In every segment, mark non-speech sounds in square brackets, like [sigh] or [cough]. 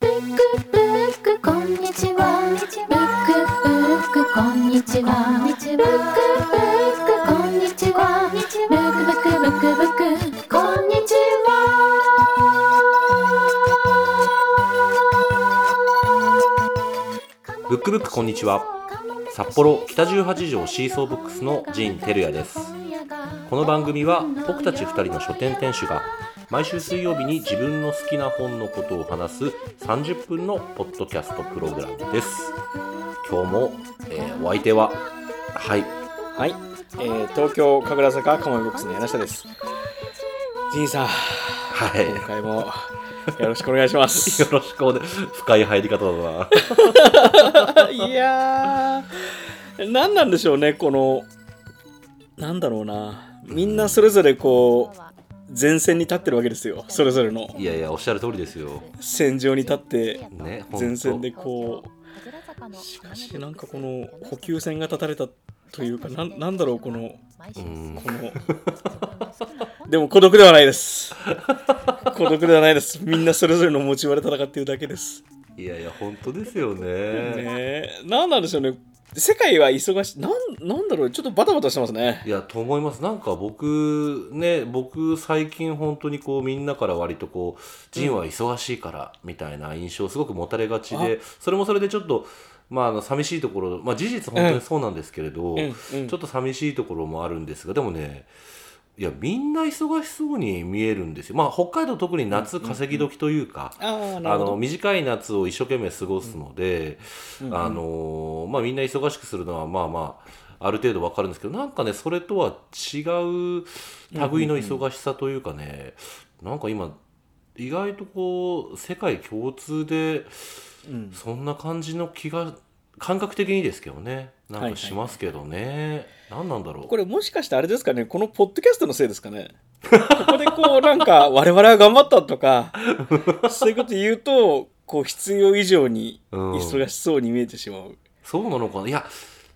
ブックブックこんにちは。ブックブックこんにちは。ブックブックこんにちは。ブックブックブックブックこんにちは。ブックブックこんにちは。札幌北18条シーソーブックスのジン・テルヤです。この番組は僕たち2人の書店店主が毎週水曜日に自分の好きな本のことを話す30分のポッドキャストプログラムです。今日も、えーお相手ははい。はい、えー、東京神楽坂カモメボックスの柳下です。ジンさん、はい。今回もよろしくお願いします。[laughs] よろしくお願い深い入り方だな。[laughs] いやー、何なんでしょうね、この、なんだろうな、みんなそれぞれこう、前線に立ってるわけですよ、それぞれの。いやいやおっしゃる通りですよ。戦場に立って、前線でこう、しかしなんかこの補給線が立たれたというか、なんなんだろう、この、うん。このでも孤独ではないです。孤独ではないです。みんなそれぞれの持ち場で戦っているだけです。いやいや本当ですよね。ねえ。何なんでしょうね世界は忙しい。なんなんだろう。ちょっとバタバタしてますね。いやと思います。なんか僕ね僕最近本当にこうみんなから割とこう「ジンは忙しいから」みたいな印象をすごく持たれがちで、それもそれでちょっとまああの寂しいところまあ事実本当にそうなんですけれど、うんうん。ちょっと寂しいところもあるんですがでもねいやみんな忙しそうに見えるんですよ。まあ北海道特に夏稼ぎ時というか、あの短い夏を一生懸命過ごすので、あのまあ、みんな忙しくするのはまあまあある程度わかるんですけどなんかねそれとは違う類の忙しさというかね、なんか今意外とこう世界共通でうん。そんな感じの気が感覚的にですけどね。なんはいはいかしますけどね、何なんだろう。これもしかしてあれですかね。このポッドキャストのせいですかね。ここでこうなんか [laughs] 我々は頑張ったとかそういうこと言うとこう必要以上にうん。忙しそうに見えてしまう、そうなのかな。いや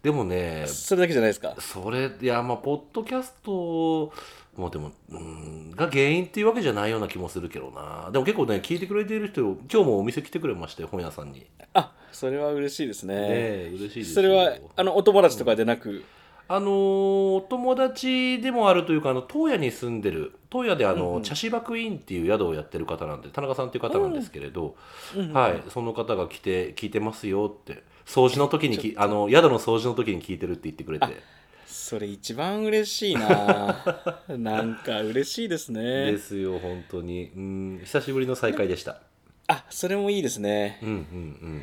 でもねそれだけじゃないですか。それいやまあポッドキャストもでもうんが原因っていうわけじゃないような気もするけどな。でも結構ね聞いてくれている人今日もお店来てくれまして本屋さんに。ねあそれは嬉しいですねえ嬉しいですよ。それはあのお友達とかでなく、あのーお友達でもあるというかあの東屋に住んでる東屋であの、うんうん。茶芝クイーンっていう宿をやってる方なんで田中さんっていう方なんですけれど、うん。はいその方が来て聞いてますよって掃除の時にきあの宿の掃除の時に聞いてるって言ってくれて。それ一番嬉しいな。[laughs] なんか嬉しいですね。ですよ本当に。うん久しぶりの再会でした。あそれもいいですね。うんうんうん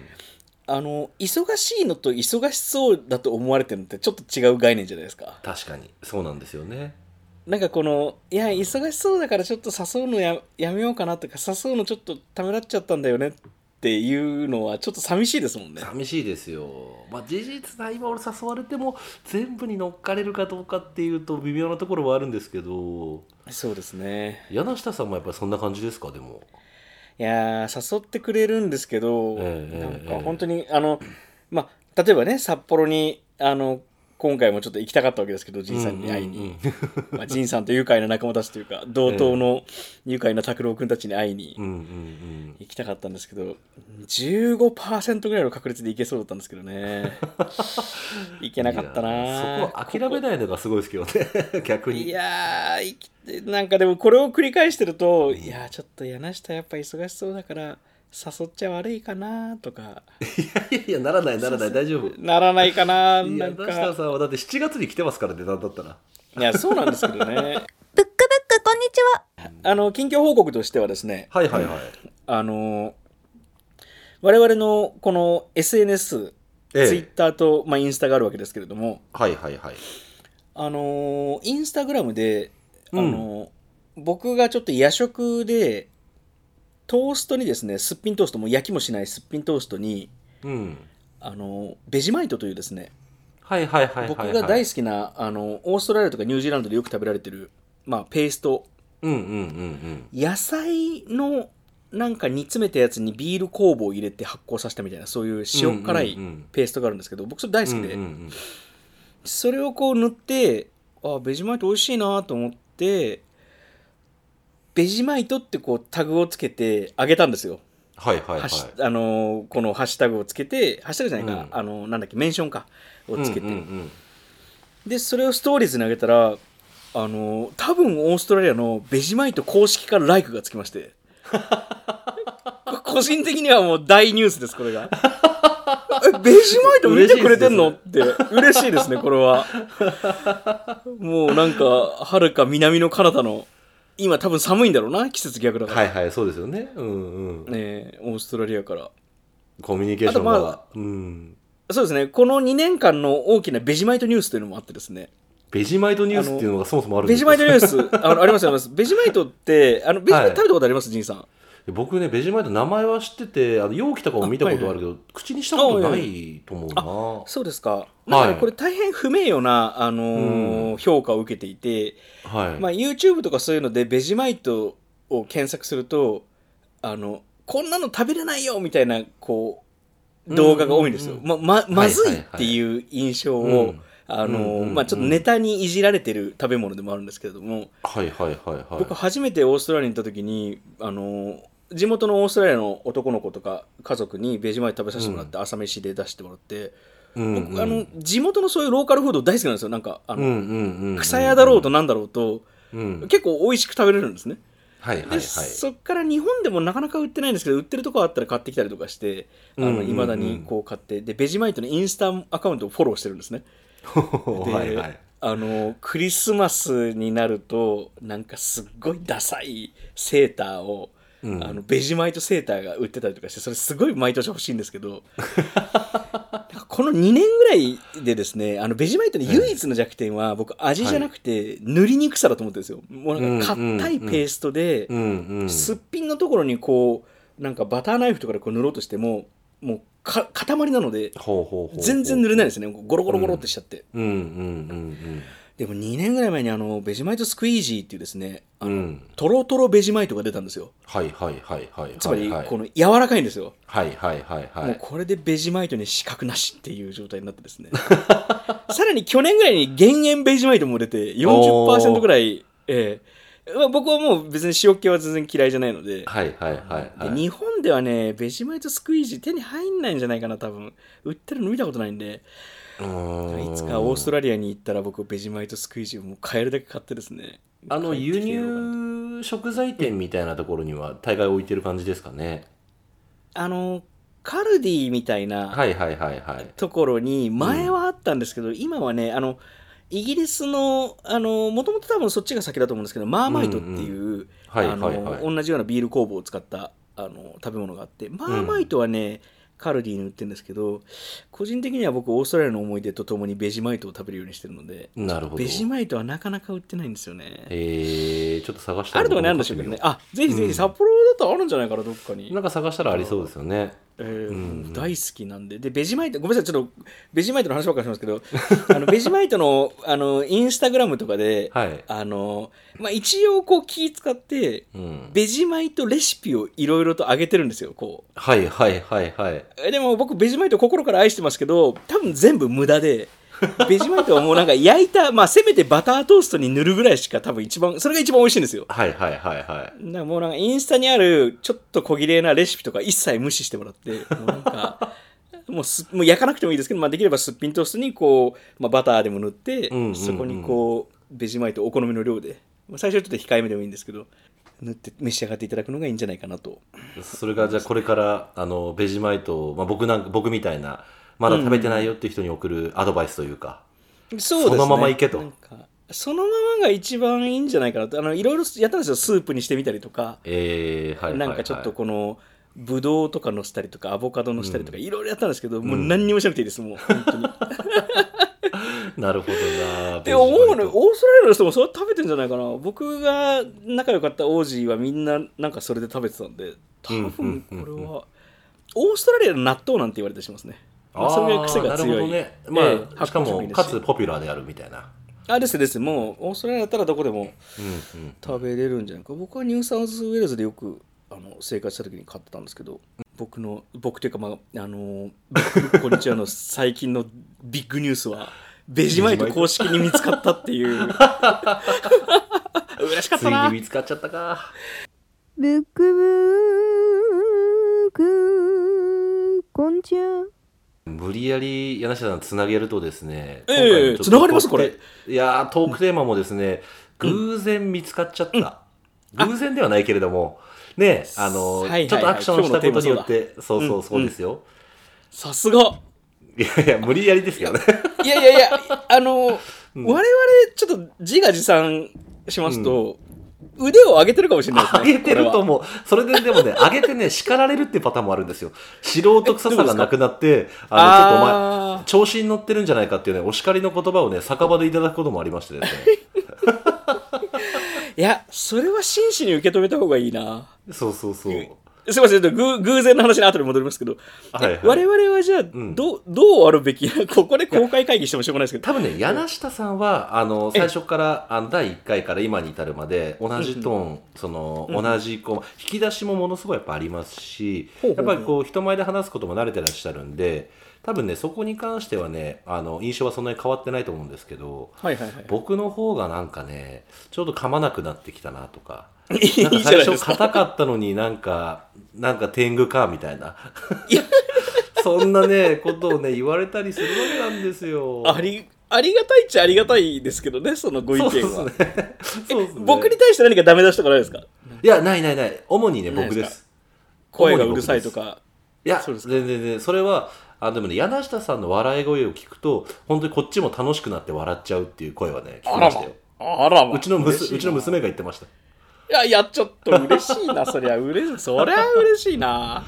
あの忙しいのと忙しそうだと思われてるのってちょっと違う概念じゃないですか。確かに。そうなんですよね。なんかこのいや忙しそうだからちょっと誘うのややめようかなとか誘うのちょっとためらっちゃったんだよねっていうのはちょっと寂しいですもんね。寂しいですよ。まあ事実な今俺誘われても全部に乗っかれるかどうかっていうと微妙なところはあるんですけど。そうですね。柳下さんもやっぱりそんな感じですか？でもいやー誘ってくれるんですけど、ええなんええか本当にあのまあ例えばね札幌にあの今回もちょっと行きたかったわけですけど仁さんに会いに、[laughs] まあ、仁さんと愉快な仲間たちというか同等の愉快な拓郎君たちに会いに行きたかったんですけど15%ぐらいの確率で行けそうだったんですけどね。[laughs] 行けなかったな。そこは諦めないのがすごいですけどね [laughs] 逆に。いやーなんかでもこれを繰り返してるといやーちょっと柳下やっぱ忙しそうだから誘っちゃ悪いかなとか。いやいやならないならない大丈夫。ならないかないなん柳下かさんはだって7月に来てますからねなんだったら。いやそうなんですけどね。[laughs] ブックブックこんにちは。あの近況報告としてはですね。はいはいはい。あの我々のこの SNS ええ。ツイッターと、まあ、インスタがあるわけですけれども。はいはいはい。あのインスタグラムで、うん。あの僕がちょっと夜食でトーストにですねすっぴんトーストも焼きもしないすっぴんトーストにうん。あのベジマイトというですねはいはいはい僕が大好きなあのオーストラリアとかニュージーランドでよく食べられてる、まあ、ペースト。うんうんうん野菜のなんか煮詰めたやつにビール酵母を入れて発酵させたみたいなそういう塩辛いペーストがあるんですけど僕それ大好きで、うんうんうん。それをこう塗ってあベジマイト美味しいなと思ってベジマイトってこうタグをつけてあげたんですよ。はいはいはい。あのーこのハッシュタグをつけてハッシュタグじゃないか、うん。あのーなんだっけメンションかをつけて、うんうんうんでそれをストーリーズに上げたらあのー多分オーストラリアのベジマイト公式からライクがつきまして。[laughs] 個人的にはもう大ニュースですこれが。[laughs] えベジマイト見てくれてんの？って嬉しいですねこれは。もうなんかはるか南のカナダの今多分寒いんだろうな季節逆だから、はいはいそうですよね。うんうん。ねオーストラリアから。コミュニケーションが、まあうん。そうですね。この2年間の大きなベジマイトニュースというのもあってですね。ベジマイトニュースっていうのがそもそもあるんですか？ベジマイトニュース。あのありますあります。ベジマイトってあのベジマイトはい。食べたことあります、ジンさん僕ねベジマイト名前は知っててあの容器とかも見たことあるけど、口にしたことないと思うな。そうですか。なんかねはいこれ大変不名誉な、あのー評価を受けていて、はい、まあ、YouTube とかそういうのでベジマイトを検索するとあのこんなの食べれないよみたいなこう動画が多いんですよ。うんまままずいはいはい。はいっていう印象を、うんあのーうんうん。うんまあ、ちょっとネタにいじられてる食べ物でもあるんですけれども、はいはいはいはい。僕初めてオーストラリアに行った時にあのー地元のオーストラリアの男の子とか家族にベジマイト食べさせてもらって、朝飯で出してもらって。うんうん。僕あの地元のそういうローカルフード大好きなんですよ。なんかあの、草屋だろうとなんだろうと、うん。結構美味しく食べれるんですね。で、はいはいはい。そっから日本でもなかなか売ってないんですけど売ってるとこあったら買ってきたりとかしていま、うんうんうん。未だにこう買ってでベジマイトのインスタアカウントをフォローしてるんですね。[laughs] で、はいはい。あのクリスマスになるとなんかすっごいダサいセーターを、うん。あのベジマイトセーターが売ってたりとかしてそれすごい毎年欲しいんですけど。[laughs] この2年ぐらいでですねあのベジマイトの唯一の弱点は僕味じゃなくて塗りにくさだと思ってるんですよ。もうなんか硬いペーストで、うんうんすっぴんのところにこうなんかバターナイフとかでこう塗ろうとしてももうか塊なので全然塗れないですね。ゴロゴロゴロってしちゃって、うんうんうんでも2年ぐらい前にあのベジマイトスクイージーっていうですねあの、うん。うんトロトロベジマイトが出たんですよ。はいはいはいはいつまりはいこの柔らかいんですよ、はいはいはいはもういこれでベジマイトに資格なしっていう状態になってですね。[laughs] さらに去年ぐらいに減塩ベジマイトも出て40%ぐらい、ええ。まあ僕はもう別に塩気は全然嫌いじゃないので,、はいはいはいはい。で日本ではねベジマイトスクイージー手に入んないんじゃないかな多分。売ってるの見たことないんでいつかオーストラリアに行ったら僕ベジマイトスクイージーをもう買えるだけ買ってですね。あの輸入食材店みたいなところには大概置いてる感じですかね。あのカルディみたいなはいはいはいはい。ところに前はあったんですけど、今はねあのイギリスのあのもともと多分そっちが先だと思うんですけどマーマイトっていう同じようなビール酵母を使ったあの食べ物があってマーマイトはね、カルディに売ってるんですけど個人的には僕オーストラリアの思い出とともにベジマイトを食べるようにしてるのでなるほど。ベジマイトはなかなか売ってないんですよね。えー、ちょっと探したらあるとこにあるんでしょうけどね。あぜひぜひ札幌だとあるんじゃないかなどっかに。なんか探したらありそうですよねえーうん大好きなんで。でベジマイトごめんなさいちょっとベジマイトの話ばっかりしますけど [laughs] あのベジマイトのあのインスタグラムとかで、はい。あのまあ、一応こう気使ってうん。ベジマイトレシピをいろいろと上げてるんですよこはいはいはいはい。でも僕ベジマイト心から愛してますけど多分全部無駄でベジマイトはもうなんか焼いた、まあ、せめてバタートーストに塗るぐらいしか多分一番それが一番美味しいんですよ。はいはいはいはい。だからもうなんかインスタにあるちょっと小綺麗なレシピとか一切無視してもらってもうなんか [laughs] もうすもう焼かなくてもいいですけど、まあ、できればすっぴんトーストにこう、まあ、バターでも塗って、うんうんうん。そこにこうベジマイトお好みの量でまあ最初はちょっと控えめでもいいんですけど塗って召し上がっていただくのがいいんじゃないかなと。それがじゃあこれからあのベジマイトを、まあ、僕なんか僕みたいなまだ食べてないよって人に送るアドバイスというか、そうですね。そのままいけと。そのままが一番いいんじゃないかなと。あのいろいろやったんですよスープにしてみたりとか。えー、はいなんかちょっとこのブドウとかのしたりとかアボカドのしたりとかいろいろやったんですけど、もう何にもしなくていいですもう本当に。[laughs] なるほどなって思うのオーストラリアの人もそれ食べてんじゃないかな。僕が仲良かった王子はみんななんかそれで食べてたんで多分これはオーストラリアの納豆なんて言われたりしますね、まあ、それぐらい癖が強いあーなるほどね、まあええしかもかつポピュラーであるみたいな、あですです。もうオーストラリアだったらどこでもうんうん、食べれるんじゃないか。僕はニューサウスウェールズでよくあの生活した時に買ってたんですけど僕の僕というかまああのこんにちはの最近のビッグニュースはベジマイト公式に見つかったっていう。[laughs] 嬉しかっつたな。いに見つかっちゃったか。ブックブッくこんにちは無理やり柳下さんつなげるとですね、ええ今回のちょっと繋がります？これ。いやートークテーマもですね、偶然見つかっちゃった、偶然ではないけれどもねあの、はいはいはい。ちょっとアクションしたことによっ今てそうそうそうですよ、さすが。いやいや無理やりですよね。いやいやいやあの、我々ちょっと自画自賛しますと、腕を上げてるかもしれないですね上げてるとこ思う。それででもね上げてね叱られるっていうパターンもあるんですよ。素人臭さがなくなってあのちょっとお前調子に乗ってるんじゃないかっていうねお叱りの言葉をね酒場でいただくこともありましてですね。[laughs] いやそれは真摯に受け止めた方がいいな。そうそうそうすいません、ぐ偶然の話に後で戻りますけど、はいはい。我々はじゃあ、ん。どう、どうあるべき [laughs] ここで公開会議してもしょうがないですけど、多分ね。柳下さんはあの最初からあの第1回から今に至るまで同じトーン、その同じこう引き出しもものすごいやっぱありますし、ほうほうほう。やっぱりこう人前で話すことも慣れてらっしゃるんで多分ねそこに関してはねあの印象はそんなに変わってないと思うんですけどはいはいはい。僕の方がなんかねちょうど噛まなくなってきたなとか。いいなんかじゃ最初。硬かったのになんかなんか天狗かみたいないや [laughs] そんなねことをね言われたりするわけなんですよあり、ありがたいっちゃありがたいですけどね、そのご意見は。そうですね。すね。僕に対して何かダメ出しとかないですか？いや、ないないない。主にね、僕です。声がうるさいとか。いや、全然全然。それは、あでもね、柳下さんの笑い声を聞くと、本当にこっちも楽しくなって笑っちゃうっていう声はね、聞きましたよ。あらま。うちの娘が言ってました。いや、いや、ちょっと嬉しいな、そりゃ嬉しい。そりゃ嬉しいな。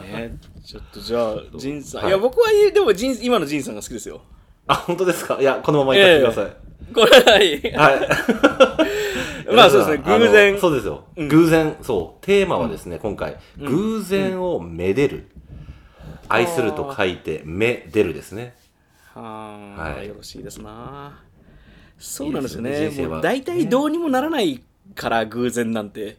ね、ちょっとじゃあ、ジンさん。はいい、や、僕は、でもジン、今のジンさんが好きですよ。あ、本当ですか？いや、このまま行かせてください。これはい。はい。[laughs] まあそうですね偶然そうですよ。偶然、そう。テーマはですね、今回、偶然をめでる。愛すると書いて、めでるですね。はあ、はいよろしいですな。そうなんですよね。い大体どうにもならないから偶然なんて、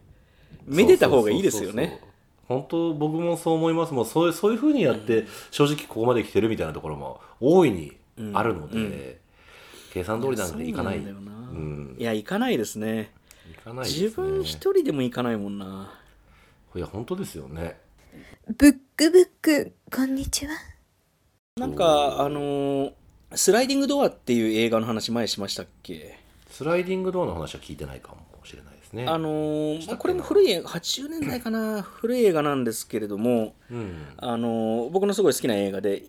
めでた方がいいですよね。本当僕もそう思います。もうそういうそういう風にやって、正直ここまで来てるみたいなところも大いにあるので、計算通りなんでいかない。そうなんだよなうんいや、行かないですね。いかないね。自分一人でも行かないもんな。いや本当ですよね。ブックブックこんにちはなんか、あのースライディングドアっていう映画の話前しましたっけ？スライディングドアの話は聞いてないかもですね。あのーこれも古い映画、80年代かな、古い映画なんですけれども、うん。あのー僕のすごい好きな映画で、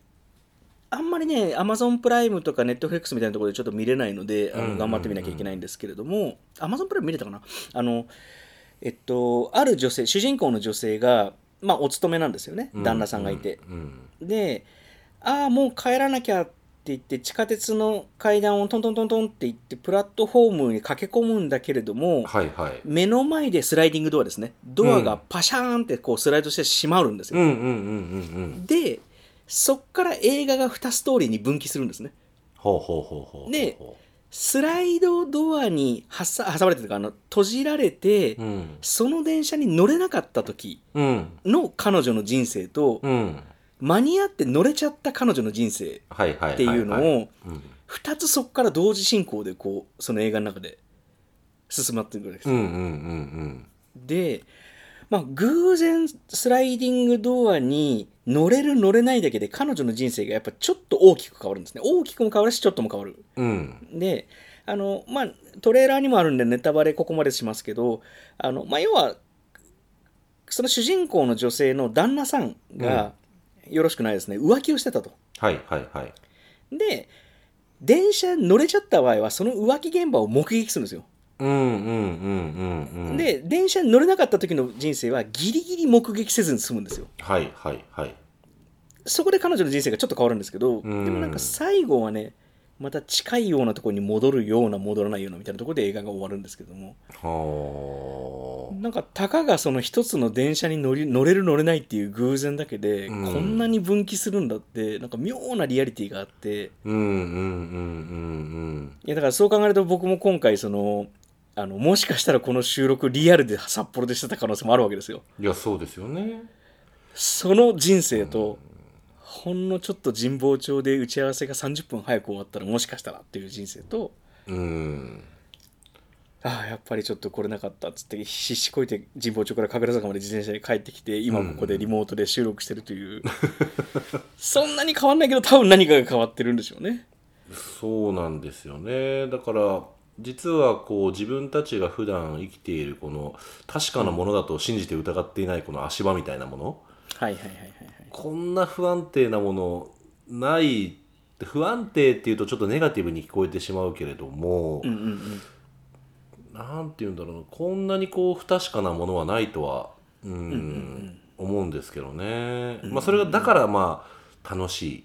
あんまりね、アマゾンプライムとかネットフレックスみたいなところでちょっと見れないので、あうんうんうんの頑張ってみなきゃいけないんですけれども、アマゾンプライム見れたかな？あの、えっと、ある女性、主人公の女性が、まあ、お勤めなんですよね、旦那さんがいて。うん。で、ああ、もう帰らなきゃって言って、地下鉄の階段をトントントントンって言って、プラットフォームに駆け込むんだけれども、はいはい。目の前でスライディングドアですね。ドアがパシャーンってこうスライドして閉まるんですよ。で、そっから映画が2ストーリーに分岐するんですね。ほうほうほうほう。でスライドドアに挟挟まれてるかあの閉じられて、うん。その電車に乗れなかった時うん。の彼女の人生と、うん。間に合って乗れちゃった彼女の人生。っていうのをうん。2つそこから同時進行でこうその映画の中で進まっていくわけです。うんうんうんで、まあ、偶然スライディングドアに乗れる乗れないだけで彼女の人生がやっぱちょっと大きく変わるんですね大きくも変わるしちょっとも変わるうん。うん。であのまあトレーラーにもあるんでネタバレここまでしますけどあの、まあ、要はその主人公の女性の旦那さんが、よろしくないですね浮気をしてたとはいはいはい。で電車に乗れちゃった場合はその浮気現場を目撃するんですようんうんうんうんうん。、で電車に乗れなかった時の人生はギリギリ目撃せずに済むんですよはいはいはい。そこで彼女の人生がちょっと変わるんですけど、うんでもなんか最後はねまた近いようなところに戻るような戻らないようなみたいなところで映画が終わるんですけどもはなんかたかがその一つの電車に乗り乗れる乗れないっていう偶然だけで、うんこんなに分岐するんだってなんか妙なリアリティがあってあ。うんうんうんうんいやだからそう考えると僕も今回そのあのもしかしたらこの収録リアルで札幌でしてた可能性もあるわけですようん。いや、そうですよね。その人生と、ほんのちょっと神保町で打ち合わせが30分早く終わったらもしかしたらっていう人生とうん。ああやっぱりちょっと来れなかったっつって必死こいて神保町から神楽坂まで自転車で帰ってきて今ここでリモートで収録してるという、そんなに変わんないけど多分何かが変わってるんでしょうね。そうなんですよね。だから実はこう自分たちが普段生きているこの確かなものだと信じて疑っていないこの足場みたいなもの、はいはいはいはいはいこんな不安定なものない不安定っていうとちょっとネガティブに聞こえてしまうけれども、うんうんうん。なんて言うんだろうな。こんなにこう不確かなものはないとはうん思うんですけどね、まあ、それがだからまあ楽しい。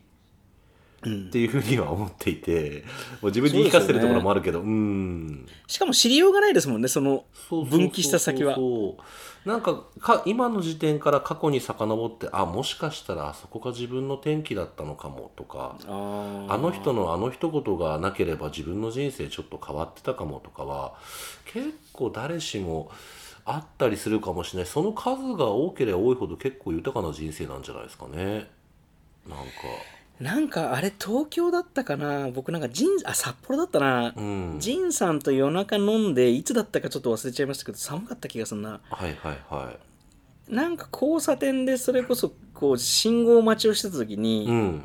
うん。っていうふうには思っていてもう [laughs] 自分に言い聞かせてるところもあるけどうん。しかも知りようがないですもんねそのそうそうそうそう。分岐した先はなんかか今の時点から過去に遡ってあもしかしたらあそこが自分の転機だったのかもとかああの人のあの一言がなければ自分の人生ちょっと変わってたかもとかは結構誰しもあったりするかもしれない。その数が多ければ多いほど結構豊かな人生なんじゃないですかね。なんかなんかあれ東京だったかな？僕なんかジンあ札幌だったな、うん。ジンさんと夜中飲んでいつだったかちょっと忘れちゃいましたけど寒かった気がするな。はいはいはい。なんか交差点でそれこそこう信号待ちをしてた時に、うん。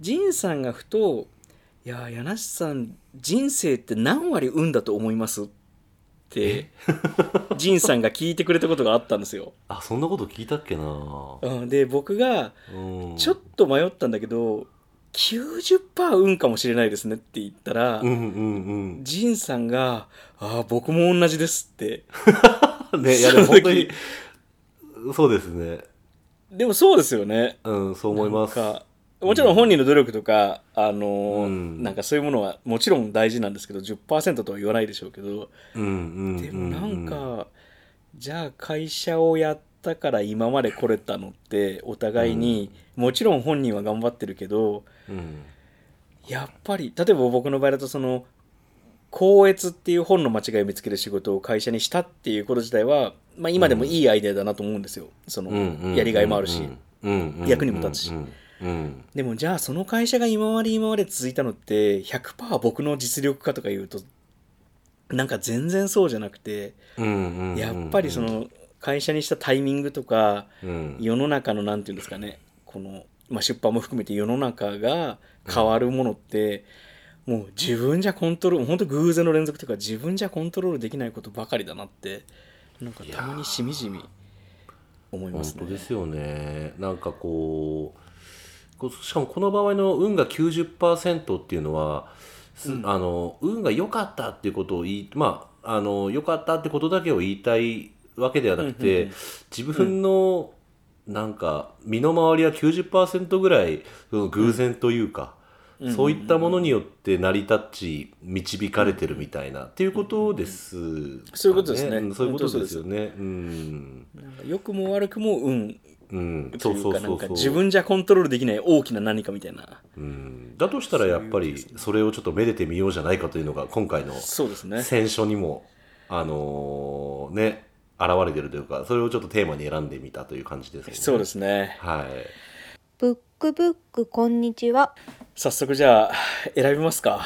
ジンさんがふと「いや柳瀬さん人生って何割運だと思います?」って [laughs] ジンさんが聞いてくれたことがあったんですよ。あそんなこと聞いたっけな。うん、で僕がうん。ちょっと迷ったんだけど90%運かもしれないですねって言ったら、うんうんジンさんが「ああ僕も同じです」って。う [laughs] んねいやでも本当にそうですね。でもそうですよね。うんそう思います。かもちろん本人の努力とか、あのーうん。なんかそういうものはもちろん大事なんですけど10%とは言わないでしょうけどうんうんうでもなんか、じゃあ会社をやったから今まで来れたのってお互いに、もちろん本人は頑張ってるけどうん。やっぱり例えば僕の場合だとその「光悦」っていう本の間違いを見つける仕事を会社にしたっていうこと自体は、まあ、今でもいいアイデアだなと思うんですよ。そのうんうんやりがいもあるし。うんうん役にも立つし。うんうんでもじゃあその会社が今まで今まで続いたのって100%僕の実力かとか言うとなんか全然そうじゃなくてうんうんうんやっぱりその会社にしたタイミングとかうん。世の中のなんていうんですかねこの、まあ、出版も含めて世の中が変わるものってもう自分じゃコントロール本当偶然の連続というか自分じゃコントロールできないことばかりだなってなんかたまにしみじみ思いますね。本当。ですよね。なんかこうしかもこの場合の運が90%っていうのは、すあの運が良かったっていうことを言いまああの良かったってことだけを言いたいわけではなくて、自分のなんか身の回りは90%ぐらいその偶然というか、そういったものによって成り立ち導かれてるみたいなっていうことですかね、そういうことですね。んそういうことですよね。うん。良くも悪くも運うん、とそういかなんかそううそう。そう自分じゃコントロールできない大きな何かみたいな。うん、だとしたらやっぱりそれをちょっとめでてみようじゃないかというのが今回のそうですね。選書にもあのーね現れてるというかそれをちょっとテーマに選んでみたという感じですね。そうですね。はい。ブックブックこんにちは。早速じゃあ選びますか。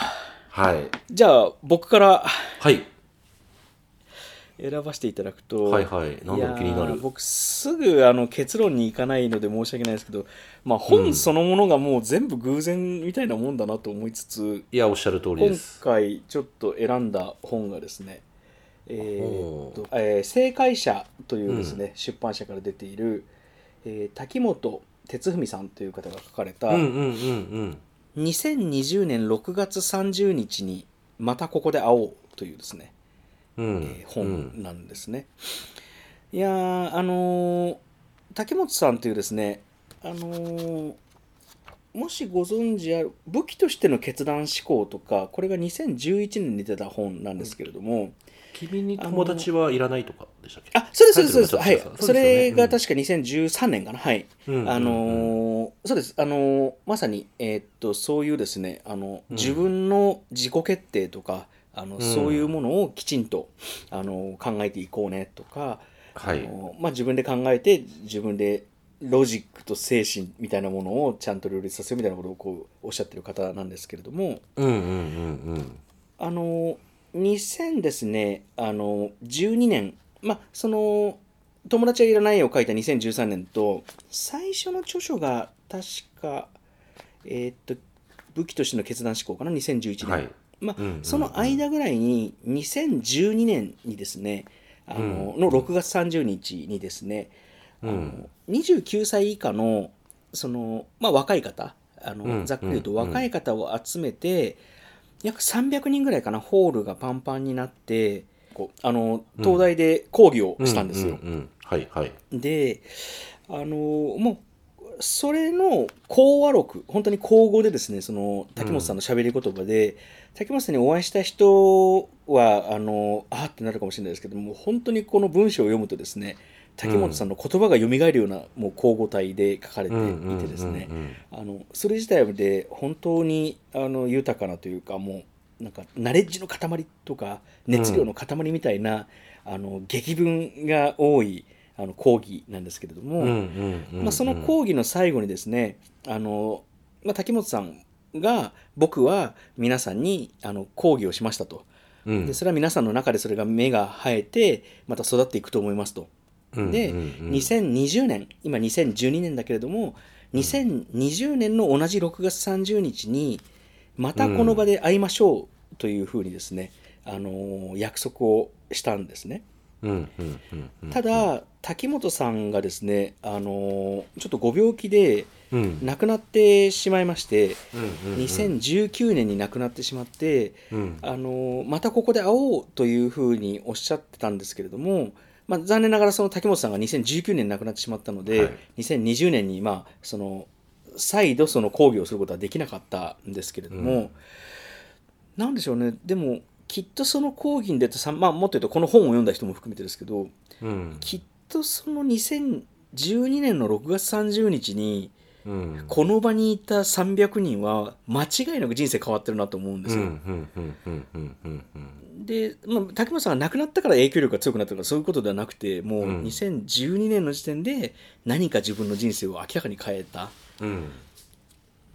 はい。じゃあ僕からはい選ばせていただくとはいはい。なんだろうやー気になる。僕すぐあの結論に行かないので申し訳ないですけど、まあ、本そのものがもう全部偶然みたいなもんだなと思いつつ、いやおっしゃる通り今です。回ちょっと選んだ本がですねえーとえー正解者というですね、出版社から出ている、えー滝本哲文さんという方が書かれた、うんうんうん2020年6月30日に「またここで会おう」というですね、うんうんえー本なんですね。いやーあのー竹本さんというですねあのーもしご存知ある武器としての決断思考とかこれが2011年に出た本なんですけれども、君に友達はいらないとかでしたっけ？あそうですそうですそうです。はいタイトルがそれが確か2013年かな。はい、うん。あのーそうです。あのーまさにえーっとそういうですねあの、うん。自分の自己決定とかあの、ん。そういうものをきちんとあの考えていこうねとか、はい。あのまあ、自分で考えて自分でロジックと精神みたいなものをちゃんと両立させるみたいなことをこうおっしゃってる方なんですけれどもうんうんうんうん。あの2000ですね、あの、12年、まあ、その、友達はいらないを書いた2013年と、最初の著書が確か、えーっと、武器としての決断思考かな、2011年。はいまあ、うんうんうん。その間ぐらいに、2012年にですね、あの、うん。の6月30日にですね、あのうん。29歳以下の、その、まあ、若い方、あの、うん。ざっくり言うとうん。若い方を集めて、約300人ぐらいかな、ホールがパンパンになって、こう。あの、東大で講義をしたんですよ。で、あのもう、それの講話録、本当に口語でですね、その滝本さんの喋り言葉で、滝本さんにお会いした人は、あのあーってなるかもしれないですけども、本当にこの文章を読むとですね、滝本さんの言葉が蘇るような、もう口語体で書かれていてですね、うん。うん。うん。あのそれ自体で本当にあの豊かなというかもうなんかナレッジの塊とか熱量の塊みたいな、あの激文が多いあの講義なんですけれども、その講義の最後にですねあの、まあ、滝本さんが僕は皆さんにあの講義をしましたと。うん。でそれは皆さんの中でそれが芽が生えてまた育っていくと思いますと。で、うんうんうん。2020年今2012年だけれども2020年の同じ6月30日にまたこの場で会いましょうというふうにですね、あのー約束をしたんですね。ただ滝本さんがですね、あのーちょっとご病気でうん。亡くなってしまいまして、うんうんうん。2019年に亡くなってしまって、うん。あのまたここで会おうというふうにおっしゃってたんですけれども、まあ、残念ながらその滝本さんが2019年に亡くなってしまったので、はい。2020年にまあその再度その講義をすることはできなかったんですけれども、うん。なんでしょうね。でもきっとその講義に出たさ、まあ、もっと言うとこの本を読んだ人も含めてですけどうん。きっとその2012年の6月30日にうん。この場にいた300人は間違いなく人生変わってるなと思うんですよ。で、まあ、竹本さんが亡くなったから影響力が強くなったとかそういうことではなくてもううん。2012年の時点で何か自分の人生を明らかに変えた。うん。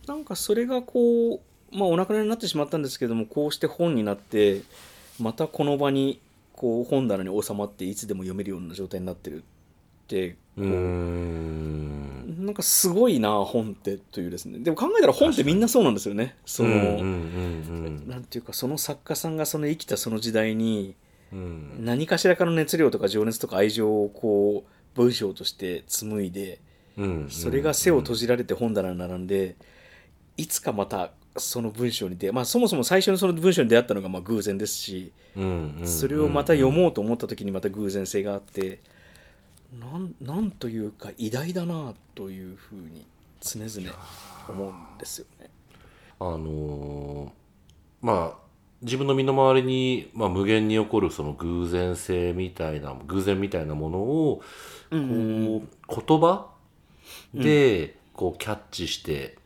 なんかそれがこう、まあ、お亡くなりになってしまったんですけどもこうして本になってまたこの場にこう本棚に収まっていつでも読めるような状態になってるってうーん。なんかすごいな本ってというですね。でも考えたら本ってみんなそうなんですよね。その、うんうんうんなんていうかその作家さんがその生きたその時代に何かしらかの熱量とか情熱とか愛情をこう文章として紡いでうん。それが背を閉じられて本棚に並んでいつかまたその文章に出まあそもそも最初にその文章に出会ったのがまあ偶然ですしそれをまた読もうと思った時にまた偶然性があってなんなんというか偉大だなというふうに常々思うんですよね。あのーまあ自分の身の回りに、まあ、無限に起こるその偶然性みたいな偶然みたいなものをこう、言葉でこうキャッチして、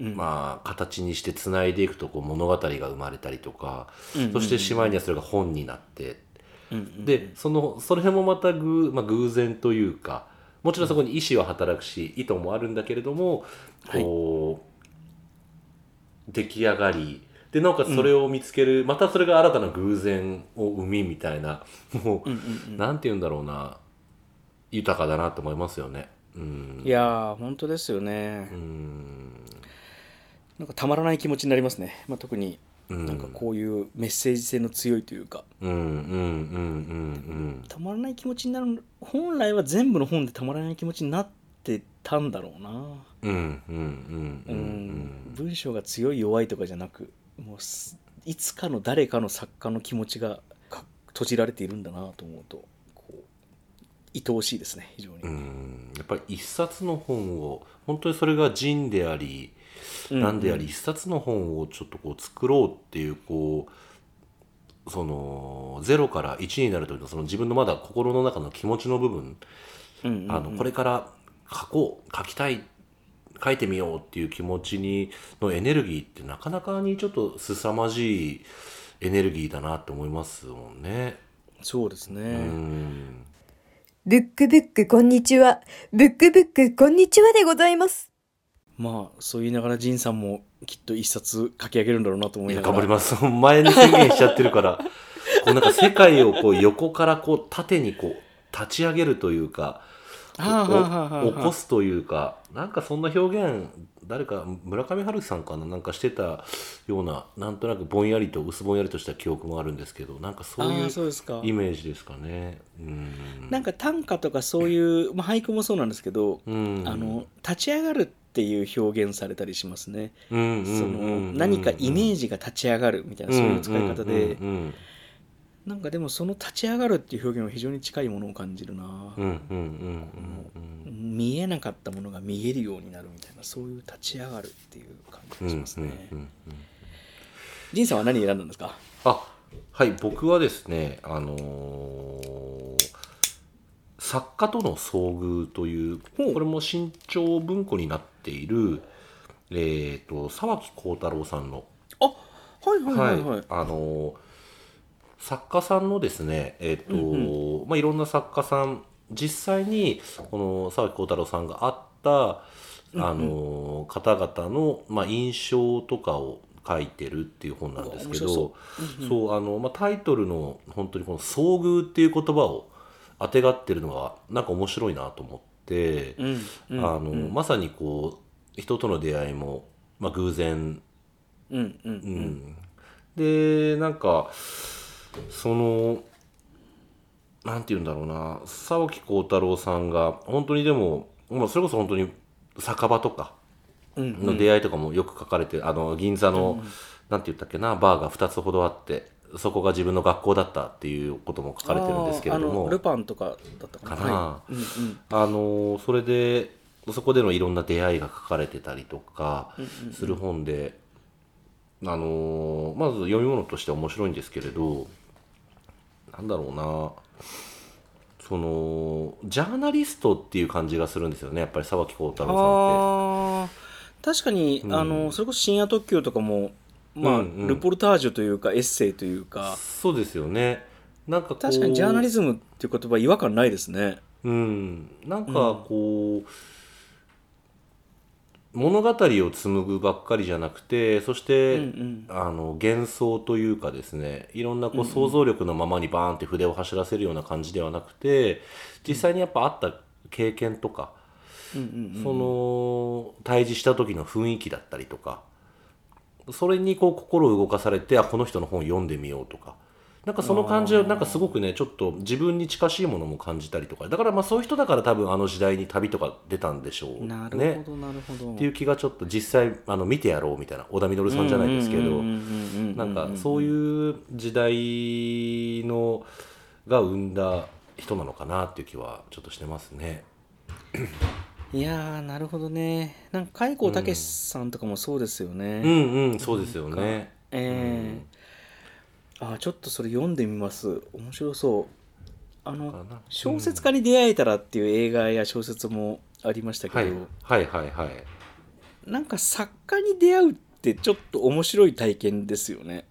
うん。まあ、形にしてつないでいくとこう物語が生まれたりとか、うんうんうんそしてしまいにはそれが本になって、うんうん。でそのそれもまた偶,、まあ、偶然というかもちろんそこに意思は働くし意図もあるんだけれどもこう、出来上がりでなおかつそれを見つける、またそれが新たな偶然を生みみたいなもう、うんうんうん。なんて言うんだろうな豊かだなと思いますよね。うん。いやー本当ですよね。う。んなんかたまらない気持ちになりますね。まあ、特にうんなんかこういうメッセージ性の強いというか、たまらない気持ちになる本来は全部の本でたまらない気持ちになってたんだろうな。文章が強い弱いとかじゃなくもうすいつかの誰かの作家の気持ちがか閉じられているんだなと思うとこう愛おしいですね非常に。うんやっぱり一冊の本を本当にそれが人でありうん何であり一冊の本をちょっとこう作ろうっていうこうその0から1になるというその自分のまだ心の中の気持ちの部分うんうんうんあのこれから書こう書きたい書いてみようっていう気持ちにのエネルギーってなかなかにちょっと凄まじいエネルギーだなって思いますもんね。そうですね。うんブックブックこんにちは。ブックブックこんにちはでございます。まあそう言いながら仁さんもきっと一冊書き上げるんだろうなと思いながら頑張ります。前に宣言しちゃってるから。[laughs] こうなんか世界をこう横からこう縦にこう立ち上げるというか起こすというかなんかそんな表現誰か村上春樹さんかな？なんかしてたようななんとなくぼんやりと薄ぼんやりとした記憶もあるんですけどなんかそうあいうイメージですかね。うんなんか短歌とかそういう、まあ、俳句もそうなんですけど、うんあの立ち上がるっていう表現されたりしますね、その何かイメージが立ち上がるみたいなそういう使い方で、なんかでもその立ち上がるっていう表現は非常に近いものを感じるな、見えなかったものが見えるようになるみたいなそういう立ち上がるっていう感じうんがしますね、仁さんは何選んだんですか？あはい僕はですねあのー作家との遭遇という。これも新潮文庫になっているえー、と沢木耕太郎さんの。あはいはいはいはい、あのー作家さんのですねえっ、と、うんまあいろんな作家さん実際にこの沢木耕太郎さんがあったあのー方々の、まあ、印象とかを書いてるっていう本なんですけどそそうあの、まあ、タイトルの本当にこの「遭遇」っていう言葉をあてがってるのがなんか面白いなと思って、うんうん。あのまさにこう人との出会いも、まあ、偶然。うんうんうん、でなんかそのなんて言うんだろうな沢木耕太郎さんが本当にでも、まあ、それこそ本当に酒場とかうんの出会いとかもよく書かれて、あの銀座の、なんて言ったっけなバーが2つほどあってそこが自分の学校だったっていうことも書かれてるんですけれども。のルパンとかだったかな。かな。はい。うんうん。あのそれでそこでのいろんな出会いが書かれてたりとかする本で、あのまず読み物としては面白いんですけれどなんだろうな。そのジャーナリストっていう感じがするんですよね。やっぱり沢木耕太郎さんって。確かに、うん。あのそれこそ深夜特急とかもまあ、うんうん。ルポルタージュというかエッセイというか。そうですよね。なんか確かにジャーナリズムっていう言葉違和感ないですね。うん、なんかこう、物語を紡ぐばっかりじゃなくてそして、うんあの幻想というかですねいろんなこう想像力のままにバーンって筆を走らせるような感じではなくて実際にやっぱあった経験とか、うんうんうん。その対峙した時の雰囲気だったりとかそれにこう心を動かされてあこの人の本を読んでみようとか。なんかその感じはなんかすごくねちょっと自分に近しいものも感じたりとか。だからまあそういう人だから多分あの時代に旅とか出たんでしょうなるねほ。どなるほど。っていう気がちょっと実際あの見てやろうみたいな小田稔さんじゃないですけど。なんかそうういう時代のが生んだ人なのかなっていう気はちょっとしてますね。いやーなるほどね。なんか海光武さんとかもそうですよね、うんうんそうですよね。ええあーちょっとそれ読んでみます。面白そう。あの小説家に出会えたらっていう映画や小説もありましたけど、はい。はいはいはい。なんか作家に出会うってちょっと面白い体験ですよね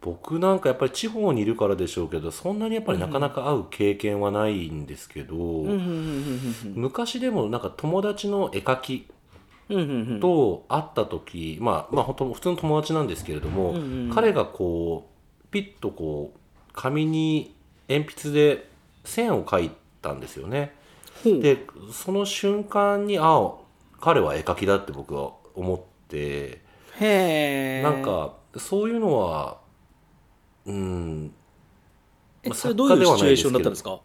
僕なんかやっぱり地方にいるからでしょうけどそんなにやっぱりなかなか会う経験はないんですけど、昔でもなんか友達の絵描きと会った時、まあまあ本当普通の友達なんですけれども、彼がこうピッとこう紙に鉛筆で線を描いたんですよね。でその瞬間にああ彼は絵描きだって僕は思ってなんかそういうのはうん。まあえそれどういうシチュエーションだったんですか？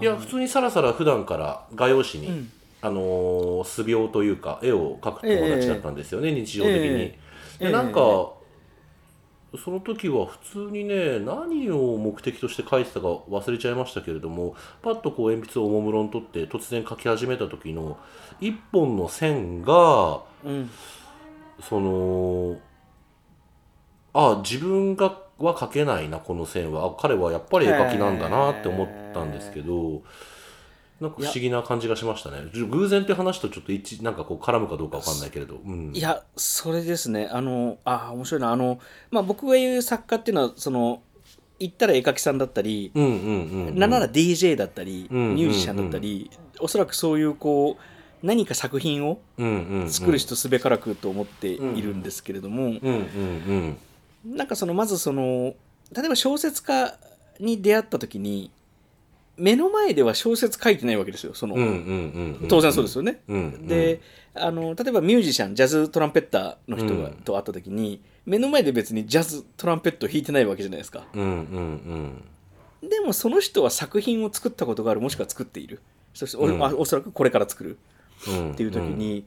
いや普通にさらさら普段から画用紙に、うん。あのー素描というか絵を描く友達だったんですよね、日常的に。ええ。でなんか、えその時は普通にね何を目的として描いてたか忘れちゃいましたけれどもパッとこう鉛筆をおもむろに取って突然描き始めた時の一本の線がうん。そのあ自分がは描けないなこの線は。あ彼はやっぱり絵描きなんだなって思ったんですけどなんか不思議な感じがしましたね。偶然って話とちょっと一なんかこう絡むかどうかわかんないけれど、うん、いやそれですね。あのあ面白いな。あのまあ僕が言う作家っていうのはその言ったら絵描きさんだったり、うんうんうんうん。なんなら DJ だったり、うんミュージシャンだったり、おそらくそういうこう何か作品をうんうんうん。作る人すべからくと思っているんですけれども、うんうんうんなんかそのまずその例えば小説家に出会った時に目の前では小説書いてないわけですよ。その、うんうんうんうん当然そうですよね。うんうんであの例えばミュージシャンジャズトランペッターの人が、うん。と会った時に目の前で別にジャズトランペットを弾いてないわけじゃないですか。うんうんでもその人は作品を作ったことがあるもしくは作っている。そしてお,、おそらくこれから作る。うん。っていう時に、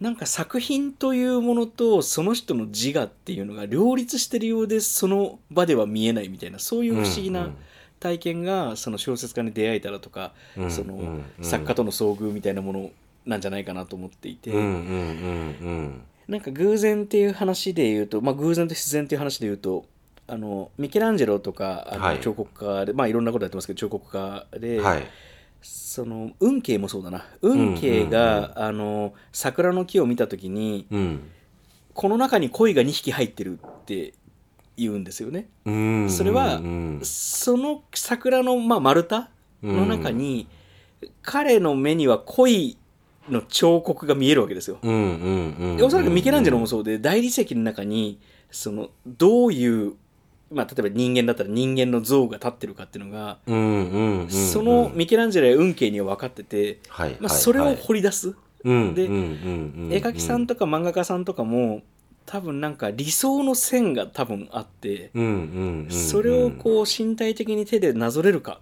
なんか作品というものとその人の自我っていうのが両立してるようでその場では見えないみたいなそういう不思議な体験がその小説家に出会えたらとか、うんそのうん。作家との遭遇みたいなものなんじゃないかなと思っていて、なんか偶然っていう話で言うと、まあ、偶然と必然っていう話で言うとあのミケランジェロとかあのはい。彫刻家で、まあいろんなことやってますけど彫刻家で、はいその運慶もそうだな。運慶が、あの桜の木を見た時にうんこの中に鯉が2匹入ってるって言うんですよね。うん。それはうんその桜の、まあ、丸太の中に、彼の目には鯉の彫刻が見えるわけですよ。おそらくミケランジェロもそうで大理石の中にそのどういう、まあ、例えば人間だったら人間の像が立ってるかっていうのが、うんうんうんそのミケランジェロや運慶には分かってて、はいまあ、はい。それをはい掘り出す、でうんうんうんうん絵描きさんとか漫画家さんとかも多分なんか理想の線が多分あって、うんうんうんうん。それをこう身体的に手でなぞれるか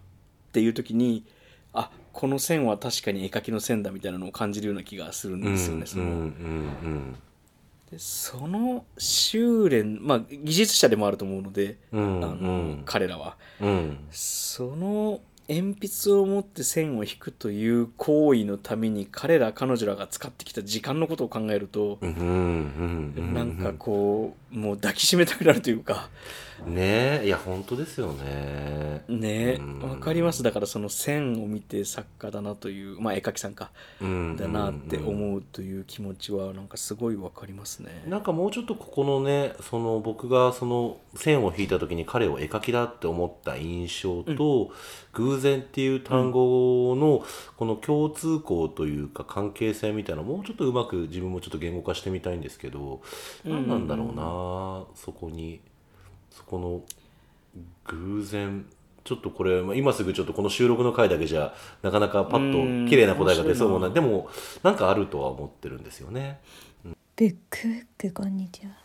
っていう時にあこの線は確かに絵描きの線だみたいなのを感じるような気がするんですよね。そのうんうんうん。でその修練まあ技術者でもあると思うので、うんあのうん。彼らは。うん。その鉛筆を持って線を引くという行為のために彼ら彼女らが使ってきた時間のことを考えると、うんうんうん。なんかこうもう抱きしめたくなるというかねえいや本当ですよね。ねうん。わかります。だからその線を見て作家だなというまあ絵描きさんか。うんだなって思うという気持ちはなんかすごいわかりますね。なんかもうちょっとここのねその僕がその線を引いた時に彼を絵描きだって思った印象と、偶然っていう単語のこの共通項というか関係性みたいなもうちょっとうまく自分もちょっと言語化してみたいんですけど、何なんだろうなそこにそこの偶然ちょっとこれ、まあ、今すぐちょっとこの収録の回だけじゃなかなかパッうんと綺麗な答えが出そうもない面でもなんかあるとは思ってるんですよね。ブックブックこんにちは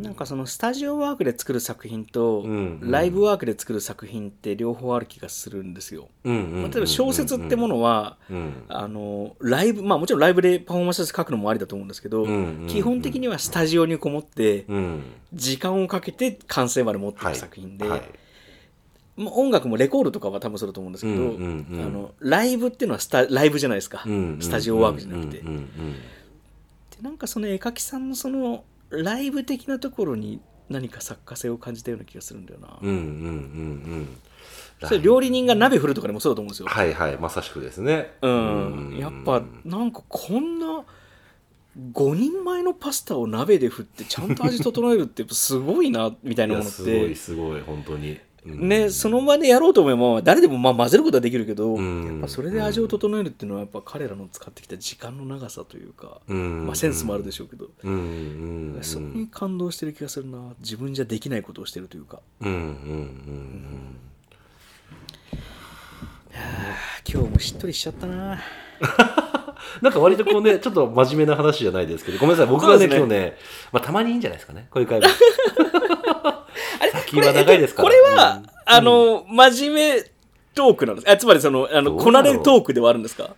なんかそのスタジオワークで作る作品とライブワークで作る作品って両方ある気がするんですよ。例えば小説ってものはうん。あのライブまあもちろんライブでパフォーマンス書くのもありだと思うんですけど、基本的にはスタジオにこもってうん。時間をかけて完成まで持っていはいく作品で、音楽もレコードとかは多分そうだと思うんですけど、うんうんうんあのライブっていうのはスタライブじゃないですか、うんうん。スタジオワークじゃなくて。でなんかその絵描きさんのそのライブ的なところに何か作家性を感じたような気がするんだよな。うんうんうんうん。うんそれ料理人が鍋振るとかでもそうだと思うんですよ。はいはいまさしくですねうん、やっぱなんかこんな5人前のパスタを鍋で振ってちゃんと味整えるってやっぱすごいなみたいいなものっやすごいてすごい本当に。うんねその場でやろうと思えば誰でもまあ混ぜることはできるけど、うん。やっぱそれで味を整えるっていうのはやっぱ彼らの使ってきた時間の長さというか、うん。まあ、センスもあるでしょうけど、そこに感動してる気がするな。自分じゃできないことをしてるというか。うん。うん。うん。今日もしっとりしちゃったな。[laughs] なんか割とこうねちょっと真面目な話じゃないですけどごめんなさい。僕はねね。今日ねまあたまにいいんじゃないですかね。こういう会話あれ先は長いですから。これは、うん。あの真面目トークなんです。あつまりそのあのこなれトークではあるんですか？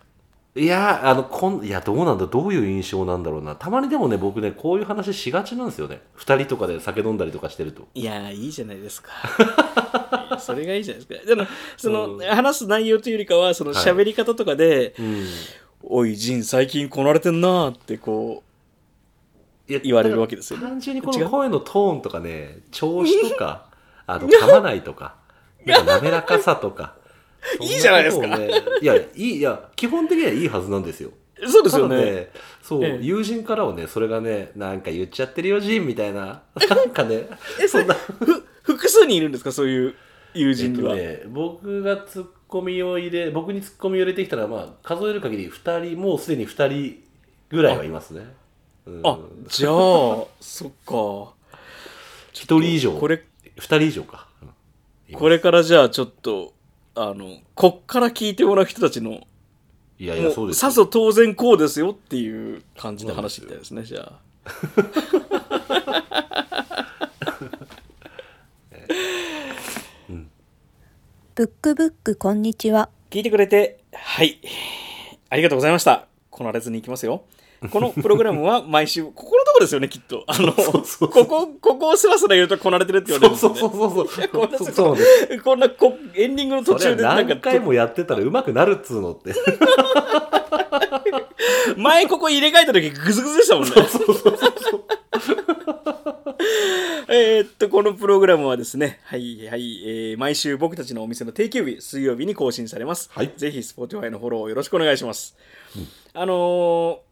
いやあのこんいやどうなんだどういう印象なんだろうな？たまにでもね僕ねこういう話しがちなんですよね。2人とかで酒飲んだりとかしてると。いやいいじゃないですか。[laughs] それがいいじゃないですか。でもその、うん。話す内容というよりかはそのはい。喋り方とかでうん「おい仁最近こなれてんな」ってこいや言われるわけですよね。単純にこの声のトーンとかね調子とか [laughs] あの噛まないとか [laughs] なんか滑らかさとか。[laughs] いいじゃないですか。ねいやいいいや基本的にはいいはずなんですよ。うそうですよね。そう、ええ。友人からはねそれがねなんか言っちゃってるよジンみたいな。[laughs] なんかねそんな。ふ複数人いるんですか？そういう友人には、えっとね、僕がツッコミを入れ僕にツッコミを入れてきたら、まあ、数える限り2人もうすでに2人ぐらいはいますね。うん。あじゃあそっか。1人以上。これ2人以上か、うん。これからじゃあちょっとあのこっから聞いてもらう人たちのいやいやそもううですさぞ当然こうですよっていう感じで話していきたいですねじゃあ。ブックブックこんにちは。聞いてくれてはい。ありがとうございました。こなれずにいきますよこのプログラムは毎週 [laughs] ここのとこですよねきっと。あのそうそうそう。ここここをスラスラ言うとこなれてるって言われるんですそうそうそう。そうこんなそこんなこエンディングの途中でなんか何回もやってたらうまくなるっつうのって。前ここ入れ替えた時グズグズでしたもんね。えーっと、このプログラムはですね、はいはい、えー毎週僕たちのお店の定休日、水曜日に更新されます。はい。ぜひ、Spotify のフォローをよろしくお願いします。あのー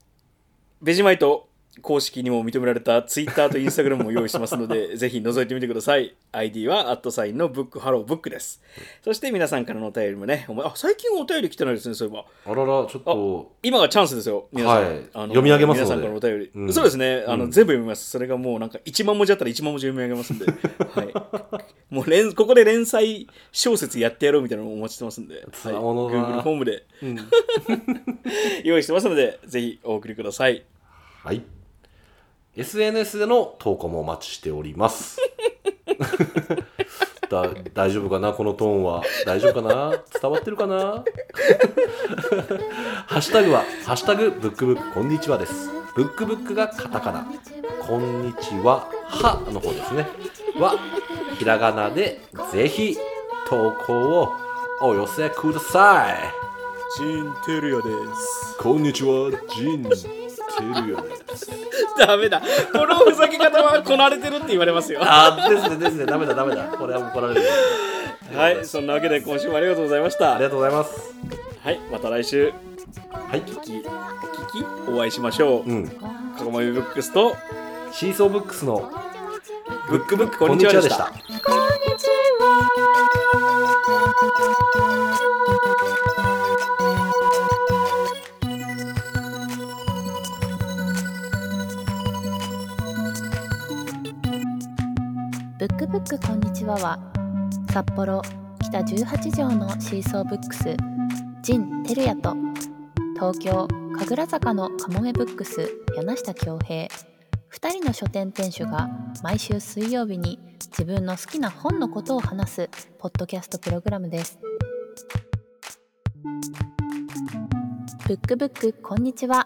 ベジマイト公式にも認められた Twitter と Instagram も用意してますので、[laughs] ぜひ覗いてみてください。ID は、アットサインのブックハローブックです。そして皆さんからのお便りもね、お前あ、最近お便り来てないですね、そういえば。あららちょっと今がチャンスですよ、皆さん。はいあの読み上げますので皆さんからのお便り。うんそうですね、あの、うん全部読みます。それがもうなんか1万文字あったら1万文字読み上げますんで、[laughs] はい。もう連、ここで連載小説やってやろうみたいなのをお待ちしてますんで、はい、Google フォームでうん [laughs] 用意してますので、ぜひお送りください。はい。SNS での投稿もお待ちしております。[laughs] だ大丈夫かな？このトーンは。大丈夫かな？伝わってるかな？[laughs] ハッシュタグは、ハッシュタグブックブックこんにちはです。ブックブックがカタカナ。こんにちは、はの方ですね。は、ひらがなで、ぜひ投稿をお寄せください。ジン・テルヤです。こんにちは、ジン・テルヤです。ダメだ。このふざけ方はこなれてるって言われますよ。あーですねですねダメだダメだこれは怒られるはい、そんなわけで今週もありがとうございました。ありがとうございますはい、また来週、はいお聞き、お聞き、お会いしましょう。うんかごまみブックスと、シーソーブックスのブックブックこんにちはでした。こんにちはブックブックこんにちはは札幌北18条のシーソーブックス陣照也と東京神楽坂のかもめブックス柳下恭平2人の書店店主が毎週水曜日に自分の好きな本のことを話すポッドキャストプログラムです。ブックブックこんにちは。